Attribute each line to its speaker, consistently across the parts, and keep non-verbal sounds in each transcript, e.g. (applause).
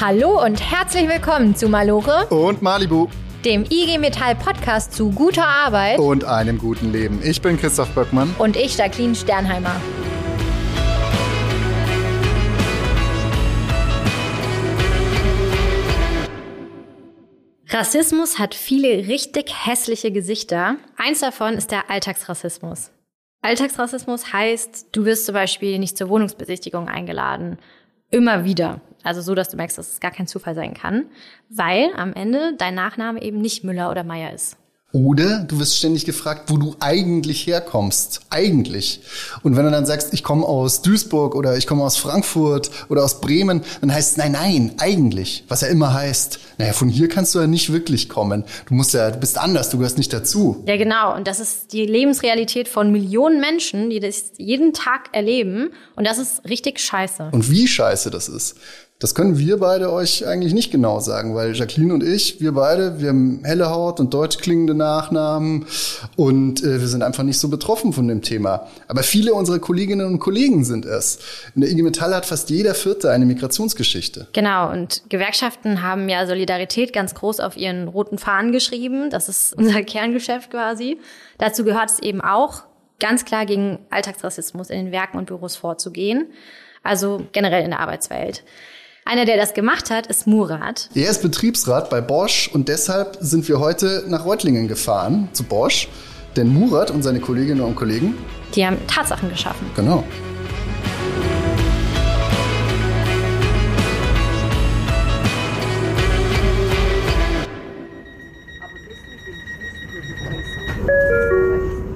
Speaker 1: Hallo und herzlich willkommen zu Malore
Speaker 2: und Malibu,
Speaker 1: dem IG Metall Podcast zu guter Arbeit
Speaker 2: und einem guten Leben. Ich bin Christoph Böckmann
Speaker 1: und ich Jacqueline Sternheimer. Rassismus hat viele richtig hässliche Gesichter. Eins davon ist der Alltagsrassismus. Alltagsrassismus heißt, du wirst zum Beispiel nicht zur Wohnungsbesichtigung eingeladen. Immer wieder. Also so, dass du merkst, dass es gar kein Zufall sein kann, weil am Ende dein Nachname eben nicht Müller oder Meier ist.
Speaker 2: Oder du wirst ständig gefragt, wo du eigentlich herkommst. Eigentlich. Und wenn du dann sagst, ich komme aus Duisburg oder ich komme aus Frankfurt oder aus Bremen, dann heißt es nein, nein, eigentlich. Was ja immer heißt, naja, von hier kannst du ja nicht wirklich kommen. Du musst ja, du bist anders, du gehörst nicht dazu.
Speaker 1: Ja, genau. Und das ist die Lebensrealität von Millionen Menschen, die das jeden Tag erleben. Und das ist richtig scheiße.
Speaker 2: Und wie scheiße das ist. Das können wir beide euch eigentlich nicht genau sagen, weil Jacqueline und ich, wir beide, wir haben helle Haut und deutsch klingende Nachnamen und äh, wir sind einfach nicht so betroffen von dem Thema. Aber viele unserer Kolleginnen und Kollegen sind es. In der IG Metall hat fast jeder Vierte eine Migrationsgeschichte.
Speaker 1: Genau, und Gewerkschaften haben ja Solidarität ganz groß auf ihren roten Fahnen geschrieben. Das ist (laughs) unser Kerngeschäft quasi. Dazu gehört es eben auch, ganz klar gegen Alltagsrassismus in den Werken und Büros vorzugehen. Also generell in der Arbeitswelt. Einer, der das gemacht hat, ist Murat.
Speaker 2: Er ist Betriebsrat bei Bosch und deshalb sind wir heute nach Reutlingen gefahren, zu Bosch. Denn Murat und seine Kolleginnen und Kollegen,
Speaker 1: die haben Tatsachen geschaffen.
Speaker 2: Genau.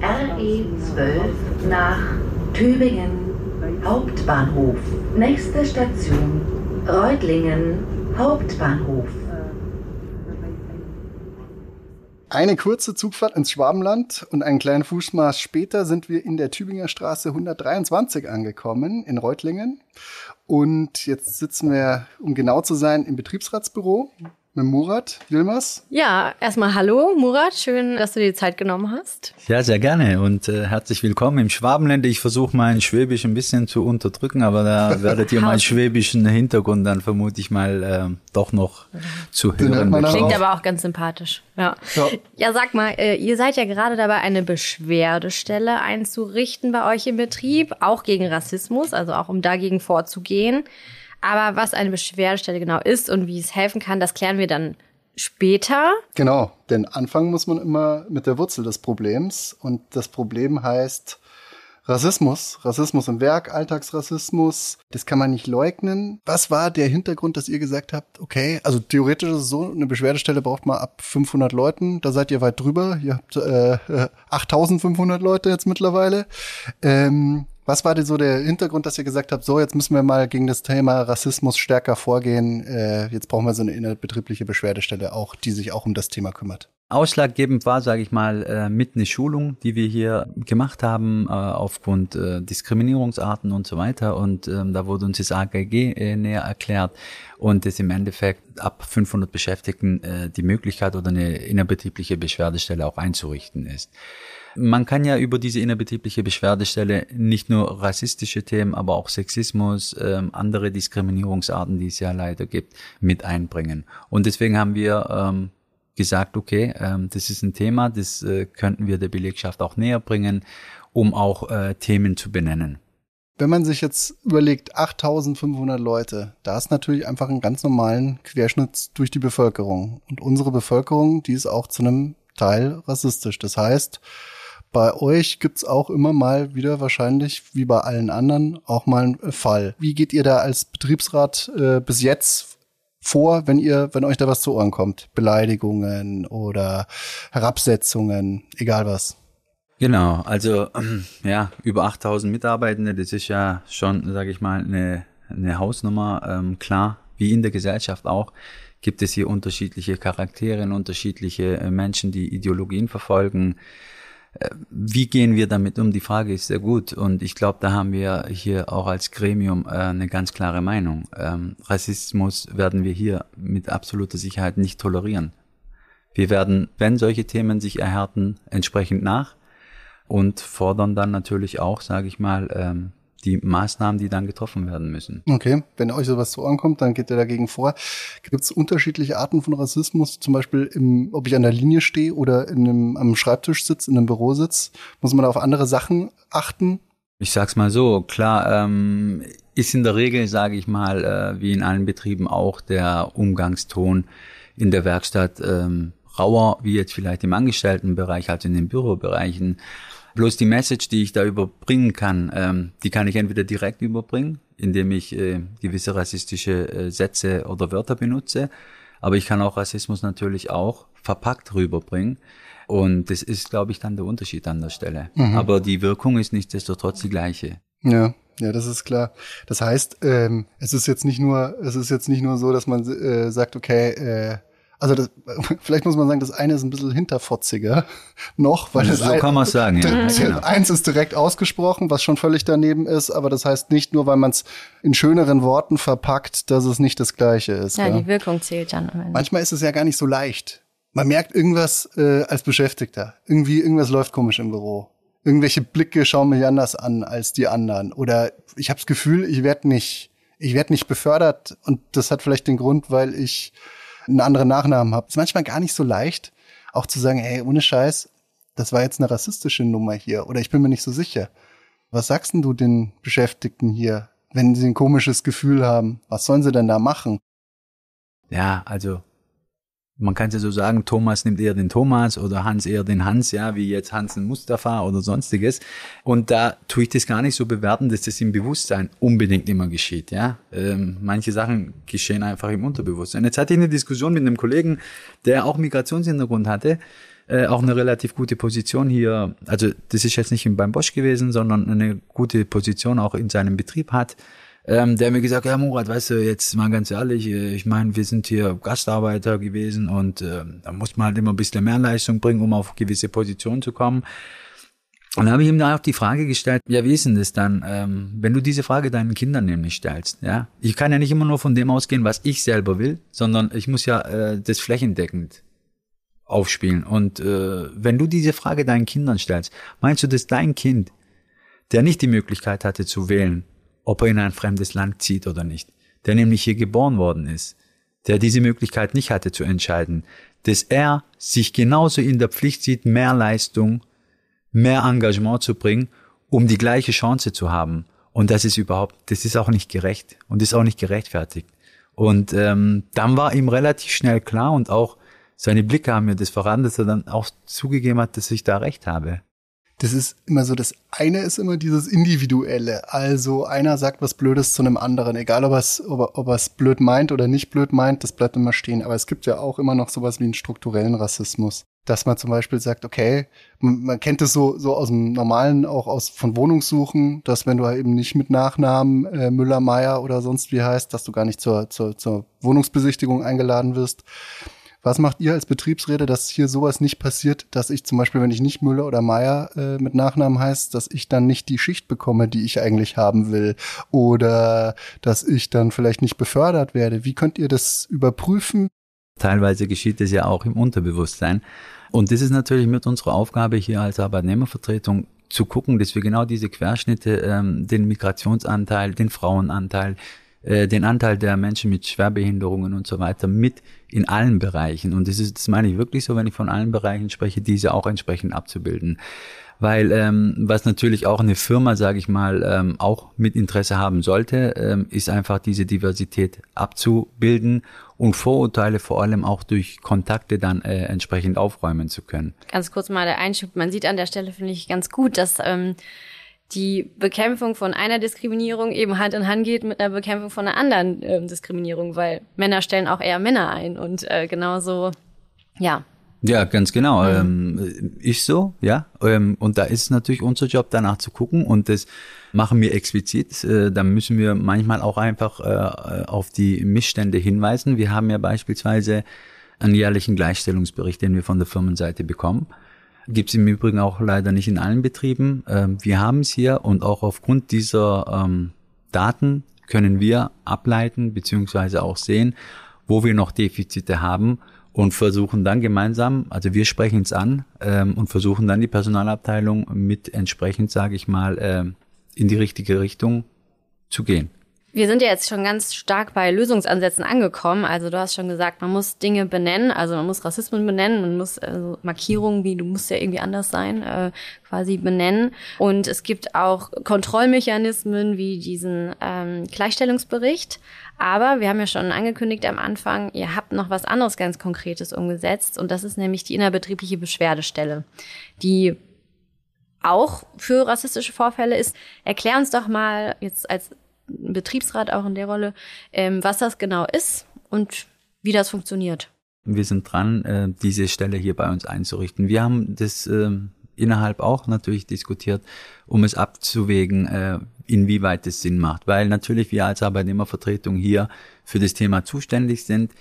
Speaker 3: RE 12 nach Tübingen Hauptbahnhof. Nächste Station Reutlingen Hauptbahnhof.
Speaker 2: Eine kurze Zugfahrt ins Schwabenland und einen kleinen Fußmarsch später sind wir in der Tübinger Straße 123 angekommen in Reutlingen. Und jetzt sitzen wir, um genau zu sein, im Betriebsratsbüro mit Murat Wilmers.
Speaker 1: Ja, erstmal hallo Murat, schön, dass du dir die Zeit genommen hast.
Speaker 4: Ja, sehr gerne und äh, herzlich willkommen im Schwabenländer. Ich versuche mein Schwäbisch ein bisschen zu unterdrücken, aber da (laughs) werdet ihr meinen schwäbischen Hintergrund dann vermute ich mal äh, doch noch zu hören.
Speaker 1: Klingt aber auch ganz sympathisch. Ja. ja. Ja, sag mal, äh, ihr seid ja gerade dabei, eine Beschwerdestelle einzurichten bei euch im Betrieb, auch gegen Rassismus, also auch um dagegen vorzugehen. Aber was eine Beschwerdestelle genau ist und wie es helfen kann, das klären wir dann später.
Speaker 2: Genau, denn anfangen muss man immer mit der Wurzel des Problems. Und das Problem heißt Rassismus, Rassismus im Werk, Alltagsrassismus. Das kann man nicht leugnen. Was war der Hintergrund, dass ihr gesagt habt, okay, also theoretisch ist es so, eine Beschwerdestelle braucht man ab 500 Leuten. Da seid ihr weit drüber. Ihr habt äh, (laughs) 8500 Leute jetzt mittlerweile. Ähm, was war denn so der Hintergrund, dass ihr gesagt habt, so, jetzt müssen wir mal gegen das Thema Rassismus stärker vorgehen. Äh, jetzt brauchen wir so eine innerbetriebliche Beschwerdestelle auch, die sich auch um das Thema kümmert.
Speaker 4: Ausschlaggebend war, sage ich mal, äh, mit eine Schulung, die wir hier gemacht haben, äh, aufgrund äh, Diskriminierungsarten und so weiter. Und ähm, da wurde uns das AGG äh, näher erklärt und es im Endeffekt ab 500 Beschäftigten äh, die Möglichkeit oder eine innerbetriebliche Beschwerdestelle auch einzurichten ist. Man kann ja über diese innerbetriebliche Beschwerdestelle nicht nur rassistische Themen, aber auch Sexismus, ähm, andere Diskriminierungsarten, die es ja leider gibt, mit einbringen. Und deswegen haben wir ähm, gesagt, okay, ähm, das ist ein Thema, das äh, könnten wir der Belegschaft auch näher bringen, um auch äh, Themen zu benennen.
Speaker 2: Wenn man sich jetzt überlegt, 8500 Leute, da ist natürlich einfach einen ganz normalen Querschnitt durch die Bevölkerung. Und unsere Bevölkerung, die ist auch zu einem Teil rassistisch. Das heißt, bei euch gibt's auch immer mal wieder wahrscheinlich, wie bei allen anderen, auch mal einen Fall. Wie geht ihr da als Betriebsrat äh, bis jetzt vor, wenn ihr, wenn euch da was zu Ohren kommt? Beleidigungen oder Herabsetzungen, egal was.
Speaker 4: Genau, also (clears throat) ja, über 8000 Mitarbeitende, das ist ja schon, sage ich mal, eine, eine Hausnummer. Ähm, klar, wie in der Gesellschaft auch, gibt es hier unterschiedliche Charaktere, unterschiedliche äh, Menschen, die Ideologien verfolgen. Wie gehen wir damit um? Die Frage ist sehr gut und ich glaube, da haben wir hier auch als Gremium äh, eine ganz klare Meinung. Ähm, Rassismus werden wir hier mit absoluter Sicherheit nicht tolerieren. Wir werden, wenn solche Themen sich erhärten, entsprechend nach und fordern dann natürlich auch, sage ich mal, ähm, die Maßnahmen, die dann getroffen werden müssen.
Speaker 2: Okay, wenn euch sowas zu Ohren kommt, dann geht ihr dagegen vor. Gibt es unterschiedliche Arten von Rassismus? Zum Beispiel, im, ob ich an der Linie stehe oder in einem, am Schreibtisch sitze, in einem Büro sitze? Muss man da auf andere Sachen achten?
Speaker 4: Ich sag's mal so, klar, ähm, ist in der Regel, sage ich mal, äh, wie in allen Betrieben auch der Umgangston in der Werkstatt ähm, rauer, wie jetzt vielleicht im Angestelltenbereich, also in den Bürobereichen. Bloß die Message, die ich da überbringen kann, ähm, die kann ich entweder direkt überbringen, indem ich äh, gewisse rassistische äh, Sätze oder Wörter benutze, aber ich kann auch Rassismus natürlich auch verpackt rüberbringen. Und das ist, glaube ich, dann der Unterschied an der Stelle. Mhm. Aber die Wirkung ist nichtsdestotrotz die gleiche.
Speaker 2: Ja, ja, das ist klar. Das heißt, ähm, es ist jetzt nicht nur, es ist jetzt nicht nur so, dass man äh, sagt, okay, äh, also das, (laughs) vielleicht muss man sagen, das eine ist ein bisschen hinterfotziger (laughs) noch, weil
Speaker 4: also
Speaker 2: das
Speaker 4: so kann man sagen. (laughs) Ja.
Speaker 2: Genau. Eins ist direkt ausgesprochen, was schon völlig daneben ist, aber das heißt nicht nur, weil man es in schöneren Worten verpackt, dass es nicht das Gleiche ist.
Speaker 1: Ja, ja? die Wirkung zählt dann.
Speaker 2: Manchmal ist es ja gar nicht so leicht. Man merkt irgendwas äh, als Beschäftigter. Irgendwie irgendwas läuft komisch im Büro. Irgendwelche Blicke schauen mich anders an als die anderen. Oder ich habe das Gefühl, ich werde nicht, ich werde nicht befördert und das hat vielleicht den Grund, weil ich einen anderen Nachnamen habe. Ist manchmal gar nicht so leicht, auch zu sagen, ey, ohne Scheiß, das war jetzt eine rassistische Nummer hier oder ich bin mir nicht so sicher. Was sagst denn du den Beschäftigten hier, wenn sie ein komisches Gefühl haben? Was sollen sie denn da machen?
Speaker 4: Ja, also man kann es ja so sagen, Thomas nimmt eher den Thomas oder Hans eher den Hans, ja, wie jetzt Hans den Mustafa oder sonstiges. Und da tue ich das gar nicht so bewerten, dass das im Bewusstsein unbedingt immer geschieht, ja. Ähm, manche Sachen geschehen einfach im Unterbewusstsein. Jetzt hatte ich eine Diskussion mit einem Kollegen, der auch Migrationshintergrund hatte, äh, auch eine relativ gute Position hier. Also das ist jetzt nicht beim Bosch gewesen, sondern eine gute Position auch in seinem Betrieb hat ähm, der mir gesagt, ja Murat, weißt du, jetzt mal ganz ehrlich, äh, ich meine, wir sind hier Gastarbeiter gewesen und äh, da muss man halt immer ein bisschen mehr Leistung bringen, um auf gewisse Positionen zu kommen. Und dann habe ich ihm da auch die Frage gestellt, ja, wie ist denn das dann, ähm, wenn du diese Frage deinen Kindern nämlich stellst, ja? Ich kann ja nicht immer nur von dem ausgehen, was ich selber will, sondern ich muss ja äh, das flächendeckend aufspielen. Und äh, wenn du diese Frage deinen Kindern stellst, meinst du, dass dein Kind, der nicht die Möglichkeit hatte zu wählen, ob er in ein fremdes Land zieht oder nicht, der nämlich hier geboren worden ist, der diese Möglichkeit nicht hatte zu entscheiden, dass er sich genauso in der Pflicht sieht, mehr Leistung, mehr Engagement zu bringen, um die gleiche Chance zu haben. Und das ist überhaupt, das ist auch nicht gerecht und ist auch nicht gerechtfertigt. Und ähm, dann war ihm relativ schnell klar und auch seine Blicke haben mir das verraten, dass er dann auch zugegeben hat, dass ich da recht habe
Speaker 2: das ist immer so, das eine ist immer dieses Individuelle. Also einer sagt was Blödes zu einem anderen, egal ob er es ob ob er es blöd meint oder nicht blöd meint, das bleibt immer stehen. Aber es gibt ja auch immer noch sowas wie einen strukturellen Rassismus. Dass man zum Beispiel sagt, okay, man, man kennt es so, so aus dem Normalen, auch aus von Wohnungssuchen, dass wenn du halt eben nicht mit Nachnamen äh, Müller, Meier oder sonst wie heißt, dass du gar nicht zur, zur, zur Wohnungsbesichtigung eingeladen wirst. Was macht ihr als Betriebsräte, dass hier sowas nicht passiert, dass ich zum Beispiel, wenn ich nicht Müller oder Meier äh, mit Nachnamen heißt, dass ich dann nicht die Schicht bekomme, die ich eigentlich haben will oder dass ich dann vielleicht nicht befördert werde? Wie könnt ihr das überprüfen?
Speaker 4: Teilweise geschieht es ja auch im Unterbewusstsein. Und das ist natürlich mit unserer Aufgabe hier als Arbeitnehmervertretung zu gucken, dass wir genau diese Querschnitte, ähm, den Migrationsanteil, den Frauenanteil, äh, den Anteil der Menschen mit Schwerbehinderungen und so weiter mit in allen Bereichen. Und das ist, das meine ich wirklich so, wenn ich von allen Bereichen spreche, diese auch entsprechend abzubilden. Weil ähm, was natürlich auch eine Firma, sage ich mal, ähm, auch mit Interesse haben sollte, ähm, ist einfach diese Diversität abzubilden und Vorurteile vor allem auch durch Kontakte dann äh, entsprechend aufräumen zu können.
Speaker 1: Ganz kurz mal der Einschub. Man sieht an der Stelle, finde ich, ganz gut, dass ähm, die Bekämpfung von einer Diskriminierung eben Hand in Hand geht mit einer Bekämpfung von einer anderen äh, Diskriminierung, weil Männer stellen auch eher Männer ein und äh, genauso, ja.
Speaker 4: Ja, ganz genau. Mhm. Ähm, ist so, ja. Ähm, und da ist natürlich unser Job, danach zu gucken und das machen wir explizit. Äh, da müssen wir manchmal auch einfach äh, auf die Missstände hinweisen. Wir haben ja beispielsweise einen jährlichen Gleichstellungsbericht, den wir von der Firmenseite bekommen. Gibt es im Übrigen auch leider nicht in allen Betrieben. Ähm, wir haben es hier und auch aufgrund dieser ähm, Daten können wir ableiten beziehungsweise auch sehen, wo wir noch Defizite haben und versuchen dann gemeinsam, also wir sprechen es an ähm, und versuchen dann die Personalabteilung mit entsprechend, sage ich mal, in die richtige Richtung zu gehen.
Speaker 1: Wir sind ja jetzt schon ganz stark bei Lösungsansätzen angekommen. Also du hast schon gesagt, man muss Dinge benennen, also man muss Rassismen benennen, man muss also Markierungen wie du musst ja irgendwie anders sein, äh, quasi benennen. Und es gibt auch Kontrollmechanismen wie diesen ähm, Gleichstellungsbericht. Aber wir haben ja schon angekündigt am Anfang, ihr habt noch was anderes ganz Konkretes umgesetzt und das ist nämlich die innerbetriebliche Beschwerdestelle, die auch für rassistische Vorfälle ist. Erklär uns doch mal jetzt als Betriebsrat auch in der Rolle, ähm, was das genau ist und wie das funktioniert.
Speaker 4: Wir sind dran, äh, diese Stelle hier bei uns einzurichten. Wir haben das äh, innerhalb auch natürlich diskutiert, um es abzuwägen, äh, inwieweit es Sinn macht. Weil natürlich wir als Arbeitnehmervertretung hier für das Thema zuständig sind.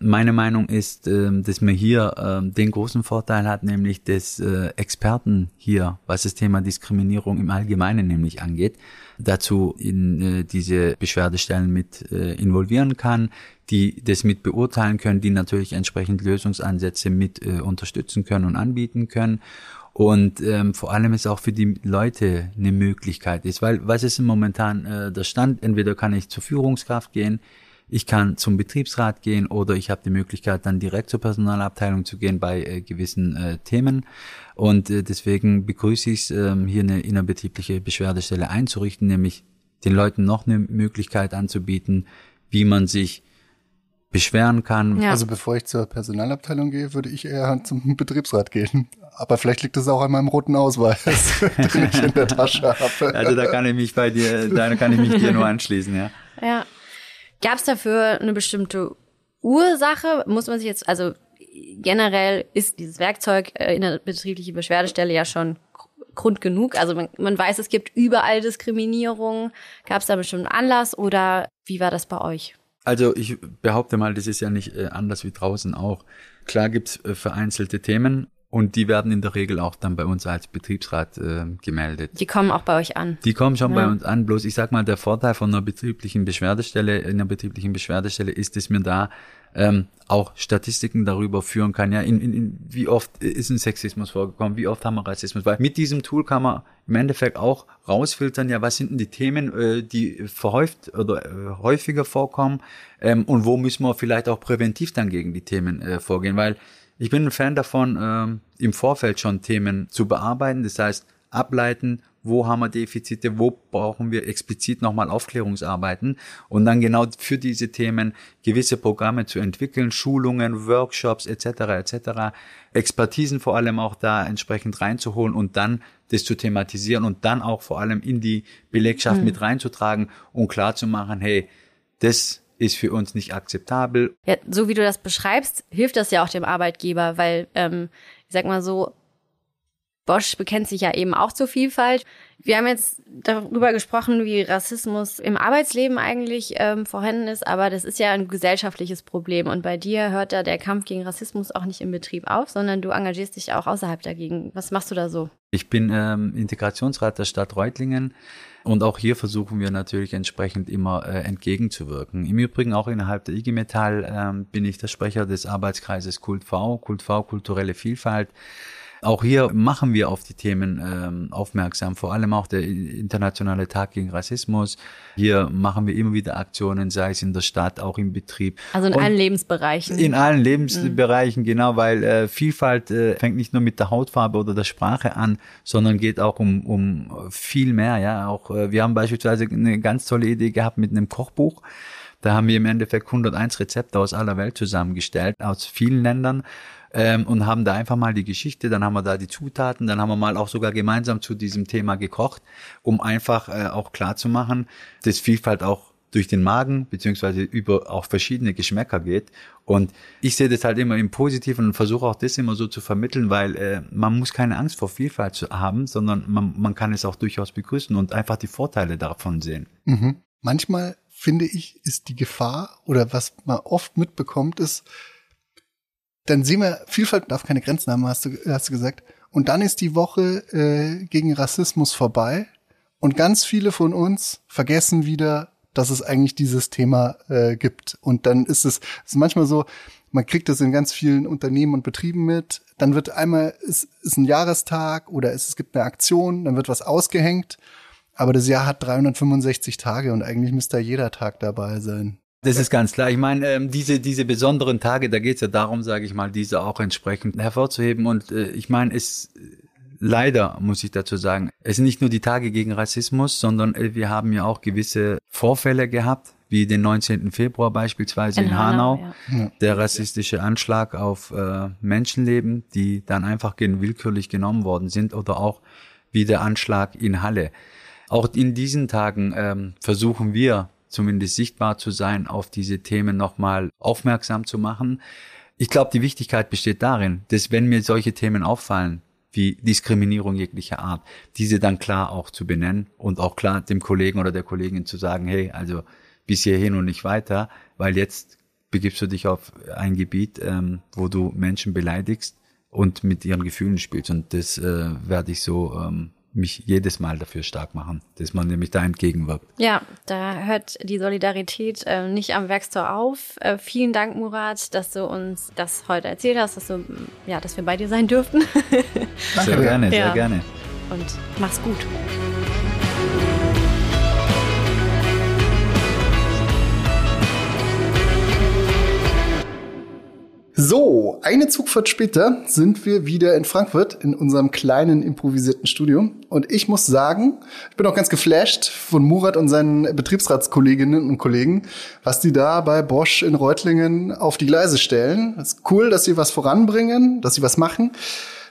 Speaker 4: Meine Meinung ist, ähm, dass man hier ähm, den großen Vorteil hat, nämlich des äh, Experten hier, was das Thema Diskriminierung im Allgemeinen nämlich angeht, dazu in äh, diese Beschwerdestellen mit äh, involvieren kann, die das mit beurteilen können, die natürlich entsprechend Lösungsansätze mit unterstützen können und anbieten können. Und ähm, vor allem ist auch für die Leute eine Möglichkeit ist, weil was ist momentan äh, der Stand? Entweder kann ich zur Führungskraft gehen, ich kann zum Betriebsrat gehen oder ich habe die Möglichkeit, dann direkt zur Personalabteilung zu gehen bei äh, gewissen äh, Themen. Und äh, deswegen begrüße ich es, ähm, hier eine innerbetriebliche Beschwerdestelle einzurichten, nämlich den Leuten noch eine Möglichkeit anzubieten, wie man sich beschweren kann.
Speaker 2: Ja. Also bevor ich zur Personalabteilung gehe, würde ich eher zum Betriebsrat gehen. Aber vielleicht liegt es auch an meinem roten Ausweis, (laughs) den ich in der Tasche habe.
Speaker 4: Also da kann ich mich bei dir, da kann ich mich dir nur anschließen, ja.
Speaker 1: Ja. Gab es dafür eine bestimmte Ursache? Muss man sich jetzt, also generell ist dieses Werkzeug äh, in der betrieblichen Beschwerdestelle ja schon Grund genug. Also man, man weiß, es gibt überall Diskriminierung. Gab es da bestimmt einen Anlass oder wie war das bei euch?
Speaker 4: Also ich behaupte mal, das ist ja nicht äh, anders wie draußen auch. Klar gibt's äh, vereinzelte Themen, und die werden in der Regel auch dann bei uns als Betriebsrat äh, gemeldet.
Speaker 1: Die kommen auch bei euch an.
Speaker 4: Die kommen schon ja. bei uns an. Bloß ich sag mal, der Vorteil von einer betrieblichen Beschwerdestelle, in einer betrieblichen Beschwerdestelle ist, dass mir da ähm, auch Statistiken darüber führen kann, ja, in, in, in, wie oft ist ein Sexismus vorgekommen, wie oft haben wir Rassismus, weil mit diesem Tool kann man im Endeffekt auch rausfiltern, ja, was sind denn die Themen, äh, die verhäuft oder äh, häufiger vorkommen ähm, und wo müssen wir vielleicht auch präventiv dann gegen die Themen äh, vorgehen, weil ich bin ein Fan davon, ähm, im Vorfeld schon Themen zu bearbeiten. Das heißt, ableiten, wo haben wir Defizite, wo brauchen wir explizit nochmal Aufklärungsarbeiten und dann genau für diese Themen gewisse Programme zu entwickeln, Schulungen, Workshops etc. etc. Expertisen vor allem auch da entsprechend reinzuholen und dann das zu thematisieren und dann auch vor allem in die Belegschaft mhm. mit reinzutragen und klar zu machen, hey, das ist für uns nicht akzeptabel.
Speaker 1: Ja, so wie du das beschreibst, hilft das ja auch dem Arbeitgeber, weil, ähm, ich sag mal so, Bosch bekennt sich ja eben auch zur Vielfalt. Wir haben jetzt darüber gesprochen, wie Rassismus im Arbeitsleben eigentlich ähm, vorhanden ist, aber das ist ja ein gesellschaftliches Problem. Und bei dir hört da der Kampf gegen Rassismus auch nicht im Betrieb auf, sondern du engagierst dich auch außerhalb dagegen. Was machst du da so?
Speaker 4: Ich bin ähm, Integrationsrat der Stadt Reutlingen. Und auch hier versuchen wir natürlich entsprechend immer äh, entgegenzuwirken. Im Übrigen auch innerhalb der IG Metall ähm, bin ich der Sprecher des Arbeitskreises Kult V, Kult V, kulturelle Vielfalt. Auch hier machen wir auf die Themen ähm, aufmerksam, vor allem auch der internationale Tag gegen Rassismus. Hier machen wir immer wieder Aktionen, sei es in der Stadt, auch im Betrieb.
Speaker 1: Also in Und allen Lebensbereichen.
Speaker 4: In allen Lebensbereichen, mhm. genau, weil äh, Vielfalt äh, fängt nicht nur mit der Hautfarbe oder der Sprache an, sondern geht auch um, um viel mehr. Ja, auch äh, wir haben beispielsweise eine ganz tolle Idee gehabt mit einem Kochbuch. Da haben wir im Endeffekt 101 Rezepte aus aller Welt zusammengestellt, aus vielen Ländern ähm, und haben da einfach mal die Geschichte, dann haben wir da die Zutaten, dann haben wir mal auch sogar gemeinsam zu diesem Thema gekocht, um einfach äh, auch klar zu machen, dass Vielfalt auch durch den Magen beziehungsweise über auch verschiedene Geschmäcker geht. Und ich sehe das halt immer im Positiven und versuche auch das immer so zu vermitteln, weil äh, man muss keine Angst vor Vielfalt zu haben, sondern man, man kann es auch durchaus begrüßen und einfach die Vorteile davon sehen.
Speaker 2: Mhm. Manchmal finde ich, ist die Gefahr oder was man oft mitbekommt, ist, dann sehen wir, Vielfalt darf keine Grenzen haben, hast du, hast du gesagt. Und dann ist die Woche äh, gegen Rassismus vorbei und ganz viele von uns vergessen wieder, dass es eigentlich dieses Thema äh, gibt. Und dann ist es ist manchmal so, man kriegt das in ganz vielen Unternehmen und Betrieben mit. Dann wird einmal, ist, ist ein Jahrestag oder es, es gibt eine Aktion, dann wird was ausgehängt Aber das Jahr hat 365 Tage und eigentlich müsste jeder Tag dabei sein.
Speaker 4: Das ist ganz klar. Ich meine, ähm, diese, diese besonderen Tage, da geht es ja darum, sage ich mal, diese auch entsprechend hervorzuheben. Und äh, ich meine, es leider muss ich dazu sagen, es sind nicht nur die Tage gegen Rassismus, sondern äh, wir haben ja auch gewisse Vorfälle gehabt, wie den 19. Februar beispielsweise in, in Hanau, Hanau ja. der rassistische Anschlag auf äh, Menschenleben, die dann einfach willkürlich genommen worden sind, oder auch wie der Anschlag in Halle. Auch in diesen Tagen ähm, versuchen wir zumindest sichtbar zu sein, auf diese Themen nochmal aufmerksam zu machen. Ich glaube, die Wichtigkeit besteht darin, dass wenn mir solche Themen auffallen, wie Diskriminierung jeglicher Art, diese dann klar auch zu benennen und auch klar dem Kollegen oder der Kollegin zu sagen, hey, also bis hierhin und nicht weiter, weil jetzt begibst du dich auf ein Gebiet, ähm, wo du Menschen beleidigst und mit ihren Gefühlen spielst. Und das äh, werde ich so ähm, mich jedes Mal dafür stark machen, dass man nämlich da entgegenwirkt.
Speaker 1: Ja, da hört die Solidarität äh, nicht am Werkstor auf. Äh, vielen Dank, Murat, dass du uns das heute erzählt hast, dass, du, ja, dass wir bei dir sein dürften.
Speaker 4: sehr gerne, sehr
Speaker 1: ja.
Speaker 4: gerne.
Speaker 1: Und mach's gut.
Speaker 2: So, eine Zugfahrt später sind wir wieder in Frankfurt in unserem kleinen improvisierten Studio. Und ich muss sagen, ich bin auch ganz geflasht von Murat und seinen Betriebsratskolleginnen und Kollegen, was die da bei Bosch in Reutlingen auf die Gleise stellen. Es ist cool, dass sie was voranbringen, dass sie was machen.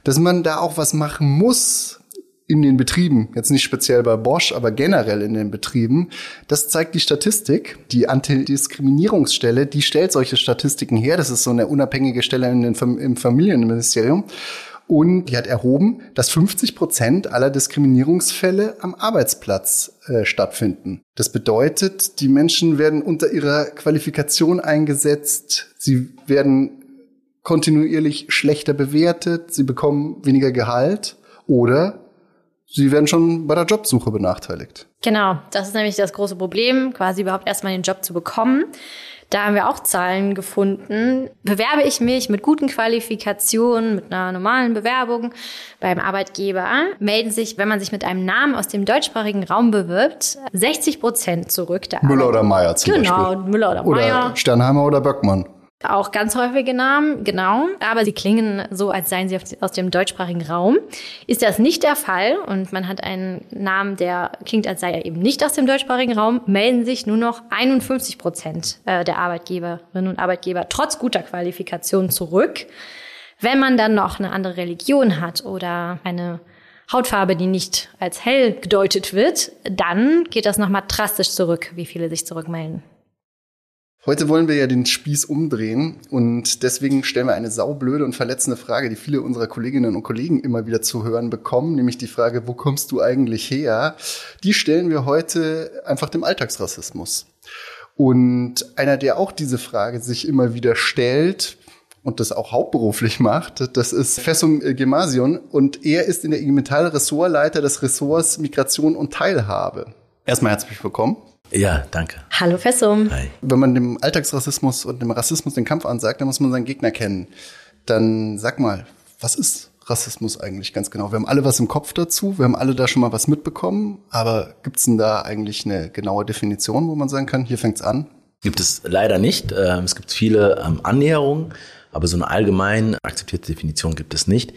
Speaker 2: Dass man da auch was machen muss, in den Betrieben, jetzt nicht speziell bei Bosch, aber generell in den Betrieben, das zeigt die Statistik. Die Antidiskriminierungsstelle, die stellt solche Statistiken her. Das ist so eine unabhängige Stelle in den, im Familienministerium. Und die hat erhoben, dass 50 Prozent aller Diskriminierungsfälle am Arbeitsplatz äh, stattfinden. Das bedeutet, die Menschen werden unter ihrer Qualifikation eingesetzt. Sie werden kontinuierlich schlechter bewertet. Sie bekommen weniger Gehalt oder sie werden schon bei der Jobsuche benachteiligt.
Speaker 1: Genau, das ist nämlich das große Problem, quasi überhaupt erstmal den Job zu bekommen. Da haben wir auch Zahlen gefunden. Bewerbe ich mich mit guten Qualifikationen, mit einer normalen Bewerbung beim Arbeitgeber, melden sich, wenn man sich mit einem Namen aus dem deutschsprachigen Raum bewirbt, 60 Prozent zurück.
Speaker 2: Müller oder Meier zum
Speaker 1: genau,
Speaker 2: Beispiel.
Speaker 1: Genau, Müller oder Meier.
Speaker 2: Oder Sternheimer oder Böckmann.
Speaker 1: Auch ganz häufige Namen, genau. Aber sie klingen so, als seien sie aus dem deutschsprachigen Raum. Ist das nicht der Fall und man hat einen Namen, der klingt, als sei er eben nicht aus dem deutschsprachigen Raum, melden sich nur noch 51 Prozent äh, der Arbeitgeberinnen und Arbeitgeber trotz guter Qualifikation zurück. Wenn man dann noch eine andere Religion hat oder eine Hautfarbe, die nicht als hell gedeutet wird, dann geht das nochmal drastisch zurück, wie viele sich zurückmelden.
Speaker 2: Heute wollen wir ja den Spieß umdrehen und deswegen stellen wir eine saublöde und verletzende Frage, die viele unserer Kolleginnen und Kollegen immer wieder zu hören bekommen, nämlich die Frage, wo kommst du eigentlich her? Die stellen wir heute einfach dem Alltagsrassismus. Und einer, der auch diese Frage sich immer wieder stellt, und das auch hauptberuflich macht, das ist Fessum Gemasion und er ist in der IG Metall Ressortleiter des Ressorts Migration und Teilhabe. Erstmal herzlich willkommen.
Speaker 5: Ja, danke.
Speaker 1: Hallo Fessum. Hi.
Speaker 2: Wenn man dem Alltagsrassismus und dem Rassismus den Kampf ansagt, dann muss man seinen Gegner kennen. Dann sag mal, was ist Rassismus eigentlich ganz genau? Wir haben alle was im Kopf dazu, wir haben alle da schon mal was mitbekommen, aber gibt es denn da eigentlich eine genaue Definition, wo man sagen kann, hier fängt's an?
Speaker 5: Gibt es leider nicht. Ähm, es gibt viele ähm, Annäherungen, aber so eine allgemein akzeptierte Definition gibt es nicht.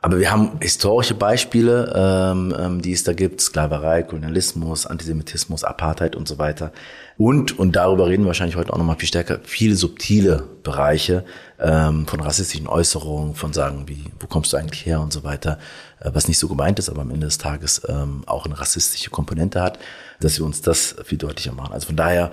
Speaker 5: Aber wir haben historische Beispiele, ähm, ähm, die es da gibt, Sklaverei, Kolonialismus, Antisemitismus, Apartheid und so weiter. Und, und darüber reden wir wahrscheinlich heute auch nochmal viel stärker, viele subtile Bereiche ähm, von rassistischen Äußerungen, von sagen, wie, wo kommst du eigentlich her und so weiter, äh, was nicht so gemeint ist, aber am Ende des Tages ähm, auch eine rassistische Komponente hat, dass wir uns das viel deutlicher machen. Also von daher,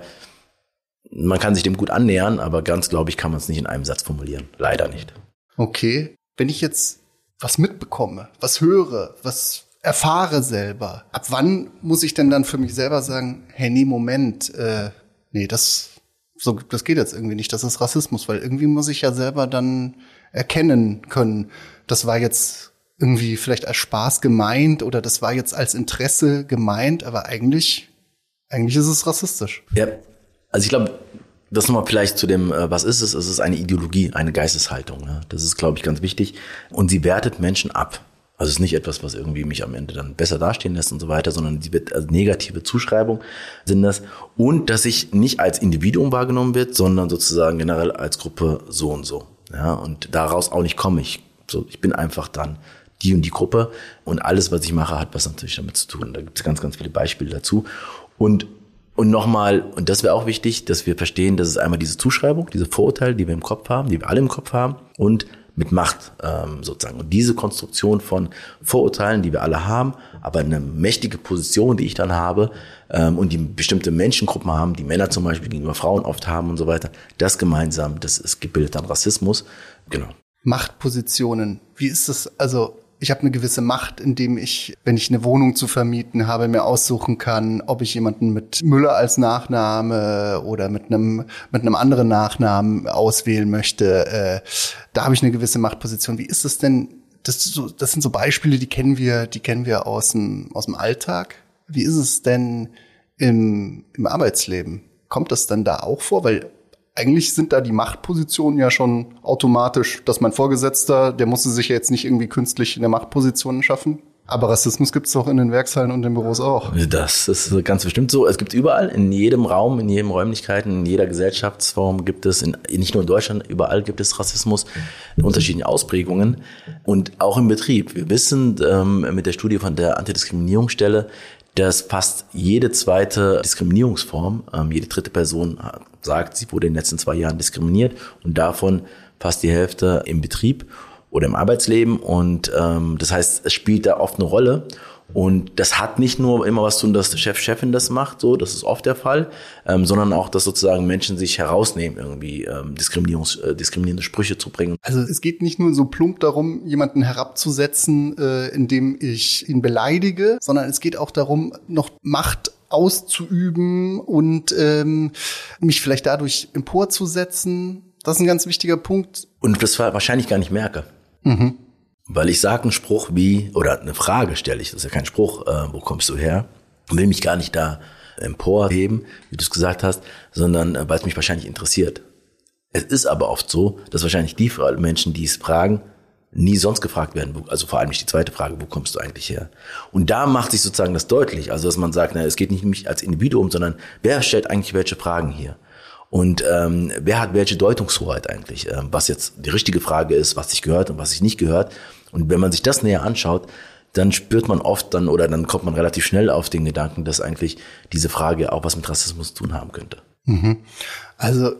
Speaker 5: man kann sich dem gut annähern, aber ganz, glaube ich, kann man es nicht in einem Satz formulieren. Leider nicht.
Speaker 2: Okay. Wenn ich jetzt was mitbekomme, was höre, was erfahre selber. Ab wann muss ich denn dann für mich selber sagen, hey, nee, Moment, äh, nee, das, so, das geht jetzt irgendwie nicht, das ist Rassismus, weil irgendwie muss ich ja selber dann erkennen können, das war jetzt irgendwie vielleicht als Spaß gemeint oder das war jetzt als Interesse gemeint, aber eigentlich, eigentlich ist es rassistisch.
Speaker 5: Ja, also ich glaube, das nochmal vielleicht zu dem, äh, was ist es? Es ist eine Ideologie, eine Geisteshaltung. Ne? Das ist, glaube ich, ganz wichtig. Und sie wertet Menschen ab. Also es ist nicht etwas, was irgendwie mich am Ende dann besser dastehen lässt und so weiter, sondern die wird als negative Zuschreibung sind das. Und dass ich nicht als Individuum wahrgenommen wird, sondern sozusagen generell als Gruppe so und so. Ja, und daraus auch nicht komme ich. So, ich bin einfach dann die und die Gruppe und alles, was ich mache, hat was natürlich damit zu tun. Da gibt es ganz, ganz viele Beispiele dazu. Und und nochmal, und das wäre auch wichtig, dass wir verstehen, dass es einmal diese Zuschreibung, diese Vorurteile, die wir im Kopf haben, die wir alle im Kopf haben, und mit Macht ähm, sozusagen. Und diese Konstruktion von Vorurteilen, die wir alle haben, aber eine mächtige Position, die ich dann habe, ähm, und die bestimmte Menschengruppen haben, die Männer zum Beispiel gegenüber Frauen oft haben und so weiter, das gemeinsam, das ist gebildet an Rassismus. Genau.
Speaker 2: Machtpositionen. Wie ist das? Also ich habe eine gewisse Macht, indem ich, wenn ich eine Wohnung zu vermieten habe, mir aussuchen kann, ob ich jemanden mit Müller als Nachname oder mit einem mit einem anderen Nachnamen auswählen möchte. Äh, da habe ich eine gewisse Machtposition. Wie ist es denn? Das, so, das sind so Beispiele, die kennen wir, die kennen wir aus dem aus dem Alltag. Wie ist es denn im, im Arbeitsleben? Kommt das dann da auch vor? Weil eigentlich sind da die Machtpositionen ja schon automatisch, dass mein Vorgesetzter, der musste sich ja jetzt nicht irgendwie künstlich eine Machtposition schaffen. Aber Rassismus gibt es doch in den Werkshallen und den Büros auch.
Speaker 5: Das ist ganz bestimmt so. Es gibt überall, in jedem Raum, in jedem Räumlichkeiten, in jeder Gesellschaftsform gibt es, in, nicht nur in Deutschland, überall gibt es Rassismus in unterschiedlichen Ausprägungen und auch im Betrieb. Wir wissen ähm, mit der Studie von der Antidiskriminierungsstelle, dass fast jede zweite Diskriminierungsform, ähm, jede dritte Person sagt, sie wurde in den letzten zwei Jahren diskriminiert und davon fast die Hälfte im Betrieb oder im Arbeitsleben. Und ähm, das heißt, es spielt da oft eine Rolle. Und das hat nicht nur immer was zu tun, dass der Chef, Chefin das macht, so, das ist oft der Fall, ähm, sondern auch, dass sozusagen Menschen sich herausnehmen, irgendwie ähm, Diskriminierungs, äh, diskriminierende Sprüche zu bringen.
Speaker 2: Also es geht nicht nur so plump darum, jemanden herabzusetzen, äh, indem ich ihn beleidige, sondern es geht auch darum, noch Macht auszuüben und ähm, mich vielleicht dadurch emporzusetzen. Das ist ein ganz wichtiger Punkt.
Speaker 5: Und das wahrscheinlich gar nicht merke. Mhm. Weil ich sage einen Spruch wie, oder eine Frage stelle ich, das ist ja kein Spruch, äh, wo kommst du her? Will mich gar nicht da emporheben, wie du es gesagt hast, sondern äh, weil es mich wahrscheinlich interessiert. Es ist aber oft so, dass wahrscheinlich die Menschen, die es fragen, nie sonst gefragt werden. Also vor allem nicht die zweite Frage, wo kommst du eigentlich her? Und da macht sich sozusagen das deutlich. Also dass man sagt, na, es geht nicht um mich als Individuum, sondern wer stellt eigentlich welche Fragen hier? Und ähm, wer hat welche Deutungshoheit eigentlich? Ähm, was jetzt die richtige Frage ist, was sich gehört und was sich nicht gehört. Und wenn man sich das näher anschaut, dann spürt man oft dann oder dann kommt man relativ schnell auf den Gedanken, dass eigentlich diese Frage auch was mit Rassismus zu tun haben könnte.
Speaker 2: Mhm. Also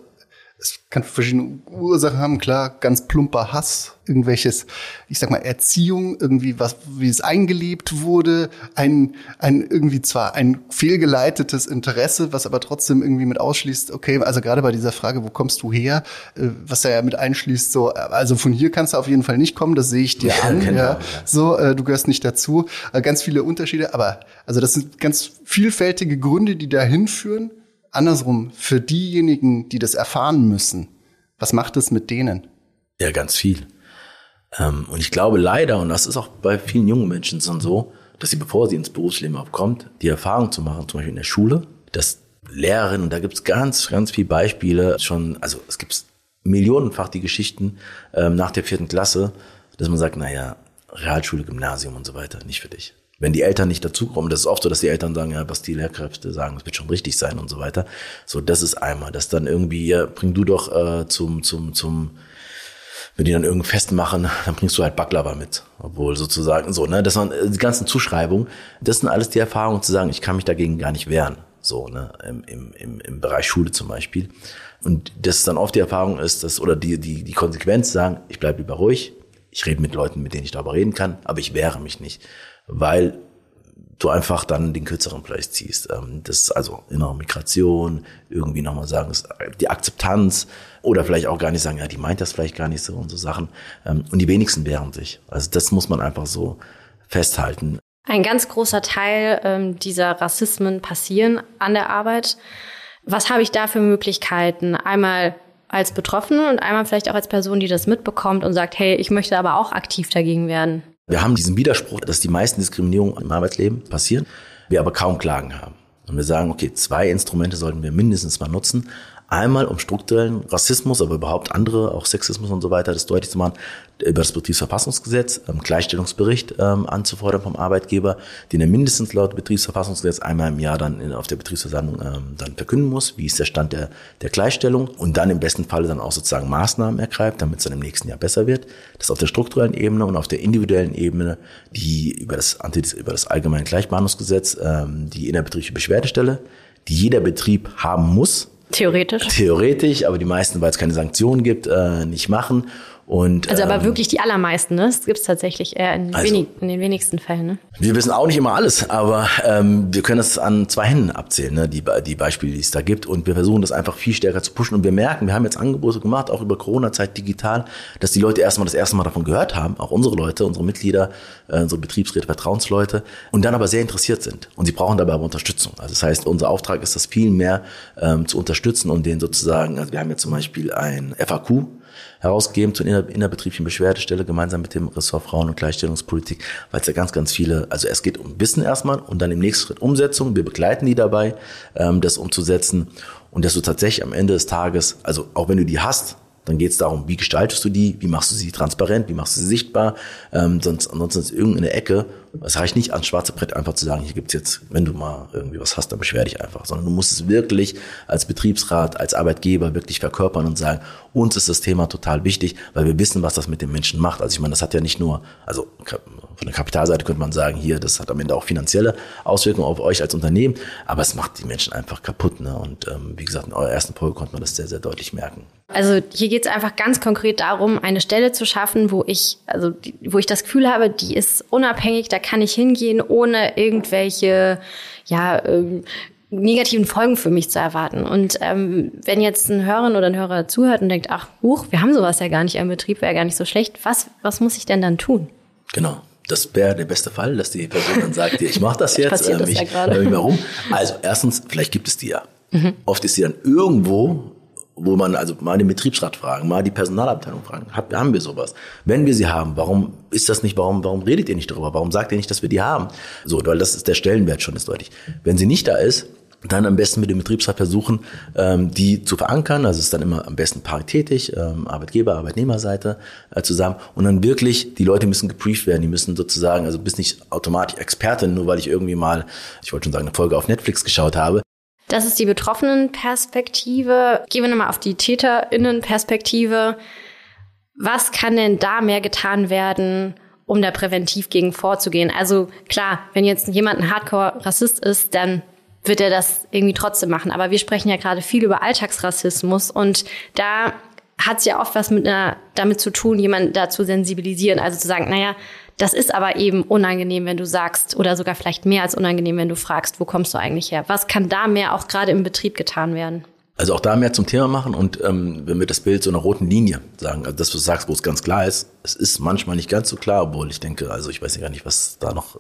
Speaker 2: es kann verschiedene Ursachen haben, klar, ganz plumper Hass, irgendwelches, ich sag mal, Erziehung, irgendwie was, wie es eingelebt wurde, ein, ein irgendwie zwar ein fehlgeleitetes Interesse, was aber trotzdem irgendwie mit ausschließt, okay, also gerade bei dieser Frage, wo kommst du her, äh, was da ja mit einschließt, so, also von hier kannst du auf jeden Fall nicht kommen, das sehe ich dir (laughs) ja, an, genau, ja, so, äh, du gehörst nicht dazu, äh, ganz viele Unterschiede, aber, also das sind ganz vielfältige Gründe, die dahin führen, andersrum, für diejenigen, die das erfahren müssen, was macht es mit denen?
Speaker 5: Ja, ganz viel. Ähm, und ich glaube leider, und das ist auch bei vielen jungen Menschen so, dass sie, bevor sie ins Berufsleben aufkommt, die Erfahrung zu machen, zum Beispiel in der Schule, dass Lehrerinnen, und da gibt es ganz, ganz viele Beispiele schon, also es gibt millionenfach die Geschichten ähm, nach der vierten Klasse, dass man sagt, naja, Realschule, Gymnasium und so weiter, nicht für dich wenn die Eltern nicht dazukommen, das ist oft so, dass die Eltern sagen, ja, was die Lehrkräfte sagen, das wird schon richtig sein und so weiter. So, das ist einmal, dass dann irgendwie, ja, bring du doch äh, zum, zum, zum, wenn die dann irgendein Fest machen, (laughs) dann bringst du halt Baklava mit. Obwohl sozusagen so, ne, das waren äh, die ganzen Zuschreibungen, das sind alles die Erfahrungen zu sagen, ich kann mich dagegen gar nicht wehren. So, ne, im, im, im, Bereich Schule zum Beispiel. Und das dann oft die Erfahrung ist, dass, oder die, die, die Konsequenz sagen, ich bleib lieber ruhig, ich rede mit Leuten, mit denen ich darüber reden kann, aber ich wehre mich nicht weil du einfach dann den kürzeren Preis ziehst. Ähm, das ist also innere Migration, irgendwie nochmal sagen, die Akzeptanz oder vielleicht auch gar nicht sagen, ja, die meint das vielleicht gar nicht so und so Sachen. Ähm, und die wenigsten wehren sich. Also das muss man einfach so festhalten.
Speaker 1: Ein ganz großer Teil ähm, dieser Rassismen passieren an der Arbeit. Was habe ich da für Möglichkeiten? Einmal als Betroffene und einmal vielleicht auch als Person, die das mitbekommt und sagt, hey, ich möchte aber auch aktiv dagegen werden.
Speaker 5: Wir haben diesen Widerspruch, dass die meisten Diskriminierungen im Arbeitsleben passieren, wir aber kaum Klagen haben. Und wir sagen, okay, zwei Instrumente sollten wir mindestens mal nutzen. Einmal um strukturellen Rassismus, aber überhaupt andere, auch Sexismus und so weiter, das deutlich zu machen, über das Betriebsverfassungsgesetz, ähm, Gleichstellungsbericht ähm, anzufordern vom Arbeitgeber, den er mindestens laut Betriebsverfassungsgesetz einmal im Jahr dann in, auf der Betriebsversammlung ähm, dann verkünden muss, wie ist der Stand der, der Gleichstellung und dann im besten Falle dann auch sozusagen Maßnahmen ergreift, damit es dann im nächsten Jahr besser wird. Das auf der strukturellen Ebene und auf der individuellen Ebene, die über das, über das Allgemeine Gleichbehandlungsgesetz, ähm, die innerbetriebliche Beschwerdestelle, die jeder Betrieb haben muss,
Speaker 1: Theoretisch.
Speaker 5: Theoretisch, aber die meisten, weil es keine Sanktionen gibt, äh, nicht machen. Und,
Speaker 1: also aber
Speaker 5: ähm,
Speaker 1: wirklich die allermeisten, ne? Das gibt's tatsächlich eher in,
Speaker 5: Also-
Speaker 1: wenig, in den wenigsten Fällen, ne?
Speaker 5: Wir wissen auch nicht immer alles, aber ähm, wir können das an zwei Händen abzählen, ne, die, die Beispiele, die es da gibt. Und wir versuchen das einfach viel stärker zu pushen. Und wir merken, wir haben jetzt Angebote gemacht, auch über Corona-Zeit digital, dass die Leute erstmal das erste Mal davon gehört haben, auch unsere Leute, unsere Mitglieder, äh, unsere Betriebsräte, Vertrauensleute, und dann aber sehr interessiert sind. Und sie brauchen dabei aber Unterstützung. Also das heißt, unser Auftrag ist das viel mehr ähm, zu unterstützen und denen sozusagen, also wir haben jetzt zum Beispiel ein FAQ, herausgegeben zur inner, innerbetrieblichen Beschwerdestelle gemeinsam mit dem Ressort Frauen- und Gleichstellungspolitik, weil es ja ganz, ganz viele, also es geht um Wissen erstmal und dann im nächsten Schritt Umsetzung. Wir begleiten die dabei, ähm, das umzusetzen und dass du tatsächlich am Ende des Tages, also auch wenn du die hast, dann geht es darum, wie gestaltest du die, wie machst du sie transparent, wie machst du sie sichtbar, ähm, sonst ansonsten ist irgendeine Ecke. Es reicht nicht ans schwarze Brett einfach zu sagen, hier gibt's jetzt, wenn du mal irgendwie was hast, dann beschwer dich einfach, sondern du musst es wirklich als Betriebsrat, als Arbeitgeber wirklich verkörpern und sagen, uns ist das Thema total wichtig, weil wir wissen, was das mit den Menschen macht. Also ich meine, das hat ja nicht nur, also von der Kapitalseite könnte man sagen, hier, das hat am Ende auch finanzielle Auswirkungen auf euch als Unternehmen, aber es macht die Menschen einfach kaputt. Ne? Und ähm, wie gesagt, in eurer ersten Folge konnte man das sehr, sehr deutlich merken.
Speaker 1: Also hier geht es einfach ganz konkret darum, eine Stelle zu schaffen, wo ich, also die, wo ich das Gefühl habe, die ist unabhängig, da kann ich hingehen, ohne irgendwelche, ja, ähm, negativen Folgen für mich zu erwarten. Und ähm, wenn jetzt ein Hörerin oder ein Hörer zuhört und denkt, ach, huch, wir haben sowas ja gar nicht im Betrieb, wäre gar nicht so schlecht, was, was muss ich denn dann tun?
Speaker 5: Genau. Das wäre der beste Fall, dass die Person dann sagt, ich mache das (laughs) jetzt,
Speaker 1: Passiert das
Speaker 5: ich
Speaker 1: ja
Speaker 5: mich mal rum. Also erstens, vielleicht gibt es die ja. Oft ist die dann irgendwo, wo man also mal den Betriebsrat fragen, mal die Personalabteilung fragen, Hab, haben wir sowas? Wenn wir sie haben, warum ist das nicht, warum, warum redet ihr nicht darüber? Warum sagt ihr nicht, dass wir die haben? So, weil das ist der Stellenwert schon, ist deutlich. Wenn sie nicht da ist, dann am besten mit dem Betriebsrat versuchen, ähm, die zu verankern. Also es ist dann immer am besten paritätisch, ähm, Arbeitgeber, Arbeitnehmerseite äh, zusammen. Und dann wirklich, die Leute müssen gebrieft werden, die müssen sozusagen, also bist nicht automatisch Expertin, nur weil ich irgendwie mal, ich wollte schon sagen, eine Folge auf Netflix geschaut habe.
Speaker 1: Das ist die Betroffenenperspektive. Gehen wir nochmal auf die TäterInnenperspektive. Was kann denn da mehr getan werden, um da präventiv gegen vorzugehen? Also klar, wenn jetzt jemand ein Hardcore-Rassist ist, dann wird er das irgendwie trotzdem machen. Aber wir sprechen ja gerade viel über Alltagsrassismus und da hat es ja oft was mit einer, damit zu tun, jemanden da zu sensibilisieren. Also zu sagen, naja, das ist aber eben unangenehm, wenn du sagst, oder sogar vielleicht mehr als unangenehm, wenn du fragst, wo kommst du eigentlich her? Was kann da mehr auch gerade im Betrieb getan werden?
Speaker 5: Also auch da mehr zum Thema machen und ähm, wenn wir das Bild so einer roten Linie sagen, also das, was du sagst, wo es ganz klar ist, es ist manchmal nicht ganz so klar, obwohl ich denke, also ich weiß ja gar nicht, was da noch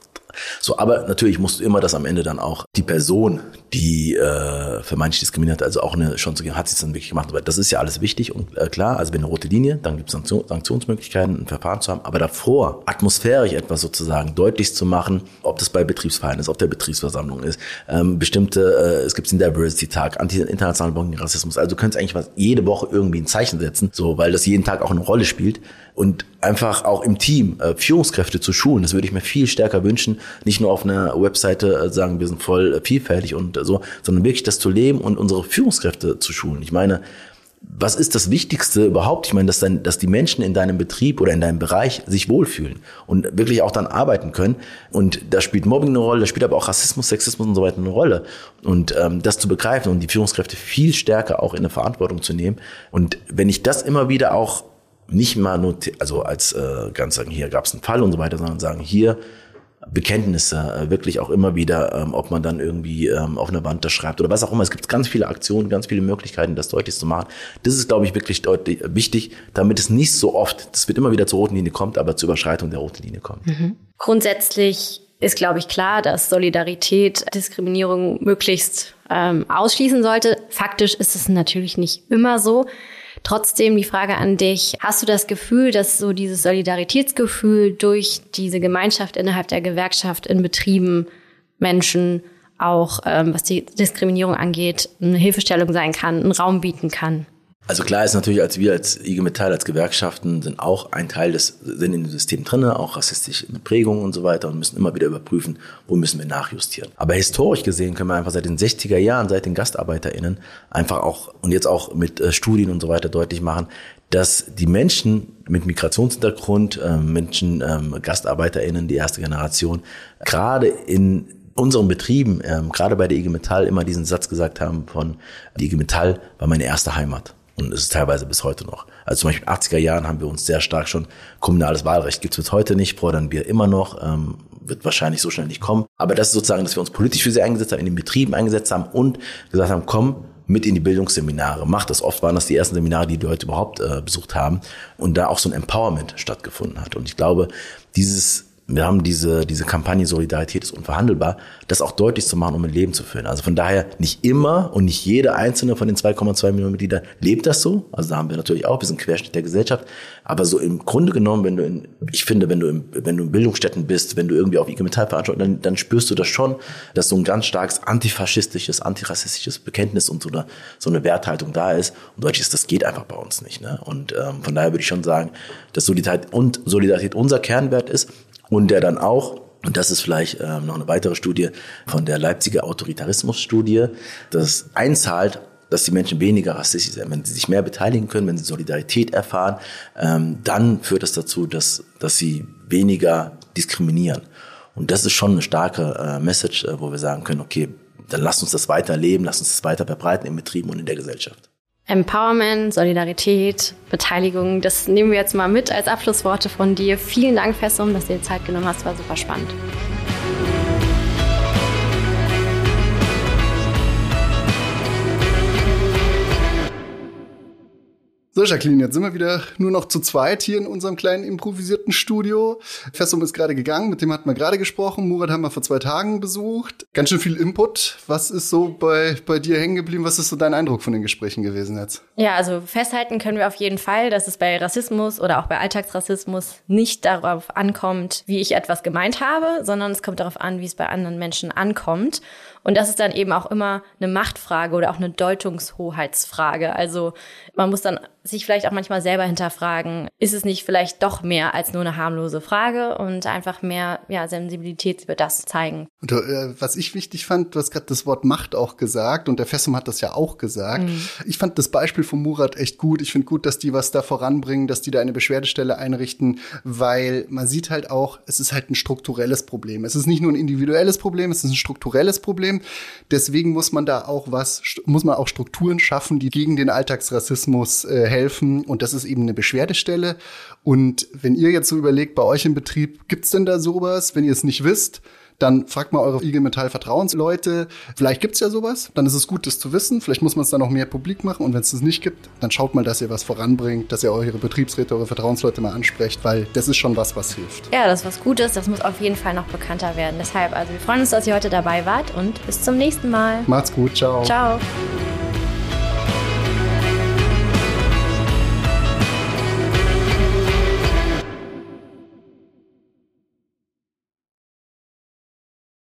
Speaker 5: so, aber natürlich musst du immer das am Ende dann auch Person, die äh, manche diskriminiert, also auch eine schon zu gehen, hat sie es dann wirklich gemacht. Aber das ist ja alles wichtig und äh, klar, also wenn eine rote Linie, dann gibt es Sanktion, Sanktionsmöglichkeiten, ein Verfahren zu haben, aber davor atmosphärisch etwas sozusagen deutlich zu machen, ob das bei Betriebsfeiern ist, ob der Betriebsversammlung ist, ähm, bestimmte, äh, es gibt den Diversity-Tag, anti-internationalen Rassismus, also du könntest eigentlich was jede Woche irgendwie ein Zeichen setzen, so, weil das jeden Tag auch eine Rolle spielt und einfach auch im Team äh, Führungskräfte zu schulen. Das würde ich mir viel stärker wünschen. Nicht nur auf einer Webseite äh, sagen, wir sind voll äh, vielfältig und äh, so, sondern wirklich das zu leben und unsere Führungskräfte zu schulen. Ich meine, was ist das Wichtigste überhaupt? Ich meine, dass, dann, dass die Menschen in deinem Betrieb oder in deinem Bereich sich wohlfühlen und wirklich auch dann arbeiten können. Und da spielt Mobbing eine Rolle, da spielt aber auch Rassismus, Sexismus und so weiter eine Rolle. Und ähm, das zu begreifen und die Führungskräfte viel stärker auch in eine Verantwortung zu nehmen. Und wenn ich das immer wieder auch nicht mal nur, also als äh, ganz sagen, hier gab es einen Fall und so weiter, sondern sagen, hier Bekenntnisse äh, wirklich auch immer wieder, ähm, ob man dann irgendwie ähm, auf einer Wand das schreibt oder was auch immer. Es gibt ganz viele Aktionen, ganz viele Möglichkeiten, das deutlich zu machen. Das ist, glaube ich, wirklich deutlich äh, wichtig, damit es nicht so oft, das wird immer wieder zur roten Linie kommt, aber zur Überschreitung der roten Linie kommt.
Speaker 1: Grundsätzlich ist, glaube ich, klar, dass Solidarität Diskriminierung möglichst ähm, ausschließen sollte. Faktisch ist es natürlich nicht immer so. Trotzdem die Frage an dich, hast du das Gefühl, dass so dieses Solidaritätsgefühl durch diese Gemeinschaft innerhalb der Gewerkschaft in Betrieben Menschen auch ähm, was die Diskriminierung angeht, eine Hilfestellung sein kann, einen Raum bieten kann.
Speaker 5: Also klar ist natürlich, als wir als IG Metall, als Gewerkschaften sind auch ein Teil des, sind in dem System drinne, auch rassistische Prägungen und so weiter und müssen immer wieder überprüfen, wo müssen wir nachjustieren. Aber historisch gesehen können wir einfach seit den 60er Jahren, seit den GastarbeiterInnen einfach auch und jetzt auch mit äh, Studien und so weiter deutlich machen, dass die Menschen mit Migrationshintergrund, äh, Menschen, ähm, GastarbeiterInnen, die erste Generation, gerade in unseren Betrieben, ähm, gerade bei der IG Metall, immer diesen Satz gesagt haben von, die IG Metall war meine erste Heimat. Und es ist teilweise bis heute noch. Also zum Beispiel in den 80er Jahren haben wir uns sehr stark schon kommunales Wahlrecht. Gibt es bis heute nicht, fordern wir immer noch. Ähm, wird wahrscheinlich so schnell nicht kommen. Aber das ist sozusagen, dass wir uns politisch für sie eingesetzt haben, in den Betrieben eingesetzt haben und gesagt haben, komm mit in die Bildungsseminare, mach das. Oft waren das die ersten Seminare, die wir heute überhaupt äh, besucht haben. Und da auch so ein Empowerment stattgefunden hat. Und ich glaube, dieses wir haben diese, diese Kampagne Solidarität ist unverhandelbar, das auch deutlich zu machen, um ein Leben zu führen. Also von daher nicht immer und nicht jeder einzelne von den 2,2 Millionen Mitgliedern lebt das so. Also da haben wir natürlich auch, wir sind Querschnitt der Gesellschaft. Aber so im Grunde genommen, wenn du in, ich finde, wenn du im, wenn du in Bildungsstätten bist, wenn du irgendwie auf IG Metall veranstaltest, dann, dann spürst du das schon, dass so ein ganz starkes antifaschistisches, antirassistisches Bekenntnis und so eine, so eine Werthaltung da ist. Und Deutsch ist, das geht einfach bei uns nicht. Ne? Und ähm, von daher würde ich schon sagen, dass Solidarität und Solidarität unser Kernwert ist und der dann auch und das ist vielleicht ähm, noch eine weitere Studie von der Leipziger Autoritarismus-Studie, das einzahlt, dass die Menschen weniger rassistisch sind. Wenn sie sich mehr beteiligen können, wenn sie Solidarität erfahren, ähm, dann führt das dazu, dass, dass sie weniger diskriminieren. Und das ist schon eine starke äh, Message, äh, wo wir sagen können, okay, dann lasst uns das weiterleben, lasst uns das weiter verbreiten im Betrieben und in der Gesellschaft.
Speaker 1: Empowerment, Solidarität, Beteiligung, das nehmen wir jetzt mal mit als Abschlussworte von dir. Vielen Dank, Fessum, dass du dir Zeit genommen hast, war super spannend.
Speaker 2: So, Jacqueline, jetzt sind wir wieder nur noch zu zweit hier in unserem kleinen improvisierten Studio. Fessum ist gerade gegangen, mit dem hatten wir gerade gesprochen. Murat haben wir vor zwei Tagen besucht. Ganz schön viel Input. Was ist so bei, bei dir hängen geblieben? Was ist so dein Eindruck von den Gesprächen gewesen jetzt?
Speaker 1: Ja, also festhalten können wir auf jeden Fall, dass es bei Rassismus oder auch bei Alltagsrassismus nicht darauf ankommt, wie ich etwas gemeint habe, sondern es kommt darauf an, wie es bei anderen Menschen ankommt. Und das ist dann eben auch immer eine Machtfrage oder auch eine Deutungshoheitsfrage. Also man muss dann sich vielleicht auch manchmal selber hinterfragen, ist es nicht vielleicht doch mehr als nur eine harmlose Frage und einfach mehr ja, Sensibilität über das zeigen.
Speaker 2: Und, äh, was ich wichtig fand, du hast gerade das Wort Macht auch gesagt und der Fessum hat das ja auch gesagt. Mhm. Ich fand das Beispiel von Murat echt gut. Ich finde gut, dass die was da voranbringen, dass die da eine Beschwerdestelle einrichten, weil man sieht halt auch, es ist halt ein strukturelles Problem. Es ist nicht nur ein individuelles Problem, es ist ein strukturelles Problem Problem. Deswegen muss man da auch was, muss man auch Strukturen schaffen, die gegen den Alltagsrassismus äh, helfen. Und das ist eben eine Beschwerdestelle. Und wenn ihr jetzt so überlegt, bei euch im Betrieb, gibt's denn da sowas? Wenn ihr es nicht wisst, dann fragt mal eure IG Metall Vertrauensleute. Vielleicht gibt's ja sowas, dann ist es gut, das zu wissen. Vielleicht muss man es dann noch mehr publik machen und wenn es das nicht gibt, dann schaut mal, dass ihr was voranbringt, dass ihr eure Betriebsräte, eure Vertrauensleute mal ansprecht, weil das ist schon was, was hilft.
Speaker 1: Ja, das ist was Gutes, das muss auf jeden Fall noch bekannter werden. Deshalb, also wir freuen uns, dass ihr heute dabei wart und bis zum nächsten Mal.
Speaker 2: Macht's gut, ciao.
Speaker 1: Ciao.